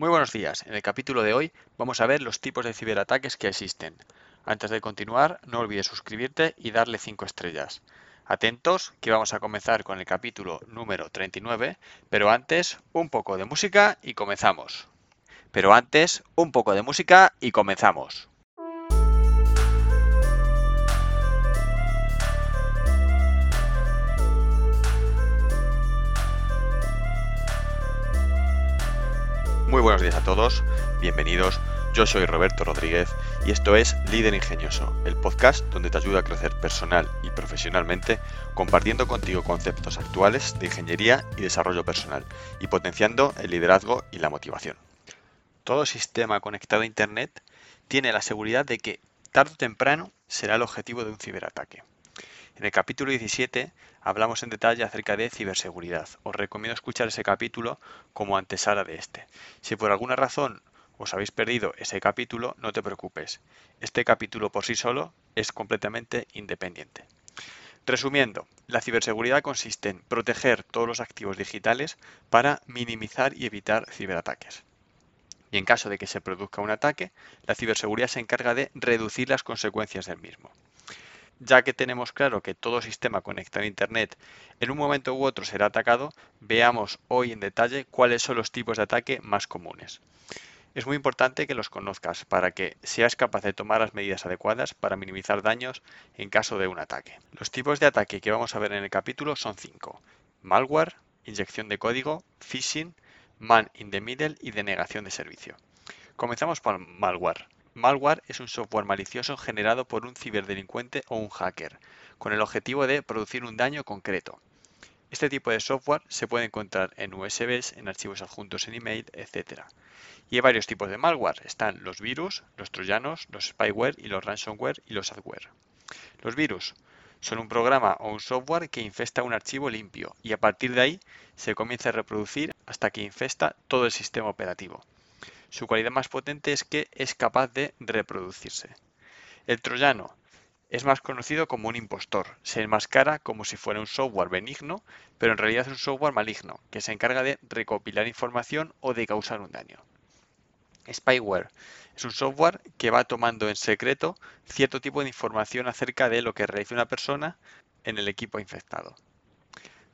Muy buenos días. En el capítulo de hoy vamos a ver los tipos de ciberataques que existen. Antes de continuar, no olvides suscribirte y darle 5 estrellas. Atentos, que vamos a comenzar con el capítulo número 39, pero antes, un poco de música y comenzamos. Pero antes, un poco de música y comenzamos. Muy buenos días a todos, bienvenidos. Yo soy Roberto Rodríguez y esto es Líder Ingenioso, el podcast donde te ayuda a crecer personal y profesionalmente compartiendo contigo conceptos actuales de ingeniería y desarrollo personal y potenciando el liderazgo y la motivación. Todo sistema conectado a Internet tiene la seguridad de que tarde o temprano será el objetivo de un ciberataque. En el capítulo 17 hablamos en detalle acerca de ciberseguridad. Os recomiendo escuchar ese capítulo como antesala de este. Si por alguna razón os habéis perdido ese capítulo, no te preocupes. Este capítulo por sí solo es completamente independiente. Resumiendo, la ciberseguridad consiste en proteger todos los activos digitales para minimizar y evitar ciberataques. Y en caso de que se produzca un ataque, la ciberseguridad se encarga de reducir las consecuencias del mismo ya que tenemos claro que todo sistema conectado a Internet en un momento u otro será atacado, veamos hoy en detalle cuáles son los tipos de ataque más comunes. Es muy importante que los conozcas para que seas capaz de tomar las medidas adecuadas para minimizar daños en caso de un ataque. Los tipos de ataque que vamos a ver en el capítulo son cinco. Malware, inyección de código, phishing, man in the middle y denegación de servicio. Comenzamos por malware. Malware es un software malicioso generado por un ciberdelincuente o un hacker, con el objetivo de producir un daño concreto. Este tipo de software se puede encontrar en USBs, en archivos adjuntos en email, etc. Y hay varios tipos de malware. Están los virus, los troyanos, los spyware y los ransomware y los adware. Los virus son un programa o un software que infesta un archivo limpio y a partir de ahí se comienza a reproducir hasta que infesta todo el sistema operativo. Su cualidad más potente es que es capaz de reproducirse. El troyano es más conocido como un impostor. Se enmascara como si fuera un software benigno, pero en realidad es un software maligno, que se encarga de recopilar información o de causar un daño. Spyware es un software que va tomando en secreto cierto tipo de información acerca de lo que realiza una persona en el equipo infectado.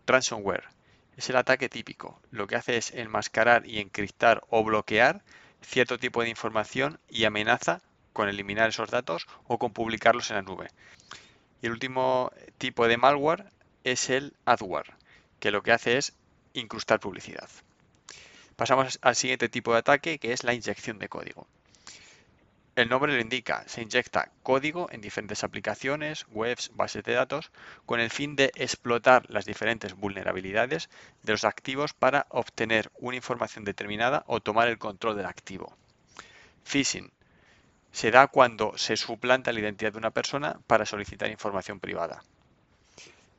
Ransomware es el ataque típico. Lo que hace es enmascarar y encriptar o bloquear cierto tipo de información y amenaza con eliminar esos datos o con publicarlos en la nube. Y el último tipo de malware es el adware, que lo que hace es incrustar publicidad. Pasamos al siguiente tipo de ataque, que es la inyección de código. El nombre lo indica, se inyecta código en diferentes aplicaciones, webs, bases de datos, con el fin de explotar las diferentes vulnerabilidades de los activos para obtener una información determinada o tomar el control del activo. Phishing se da cuando se suplanta la identidad de una persona para solicitar información privada.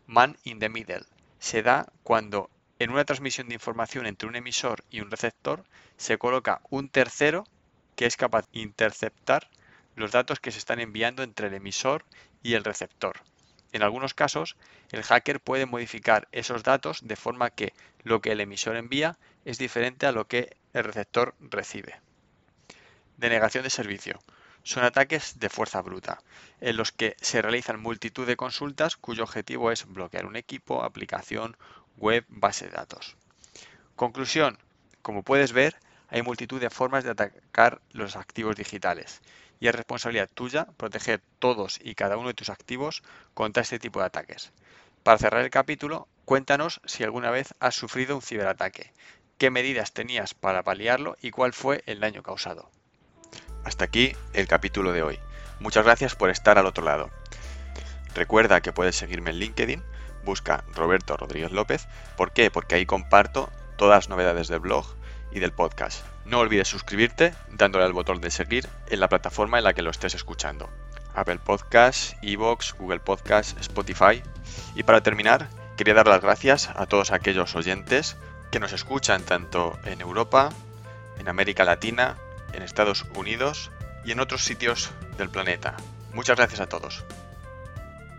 Man in the middle se da cuando en una transmisión de información entre un emisor y un receptor se coloca un tercero que es capaz de interceptar los datos que se están enviando entre el emisor y el receptor. En algunos casos, el hacker puede modificar esos datos de forma que lo que el emisor envía es diferente a lo que el receptor recibe. Denegación de servicio. Son ataques de fuerza bruta, en los que se realizan multitud de consultas cuyo objetivo es bloquear un equipo, aplicación, web, base de datos. Conclusión. Como puedes ver, hay multitud de formas de atacar los activos digitales y es responsabilidad tuya proteger todos y cada uno de tus activos contra este tipo de ataques. Para cerrar el capítulo, cuéntanos si alguna vez has sufrido un ciberataque, qué medidas tenías para paliarlo y cuál fue el daño causado. Hasta aquí el capítulo de hoy. Muchas gracias por estar al otro lado. Recuerda que puedes seguirme en LinkedIn, busca Roberto Rodríguez López. ¿Por qué? Porque ahí comparto todas las novedades del blog, y del podcast. No olvides suscribirte dándole al botón de seguir en la plataforma en la que lo estés escuchando. Apple Podcasts, Evox, Google Podcasts, Spotify. Y para terminar, quería dar las gracias a todos aquellos oyentes que nos escuchan tanto en Europa, en América Latina, en Estados Unidos y en otros sitios del planeta. Muchas gracias a todos.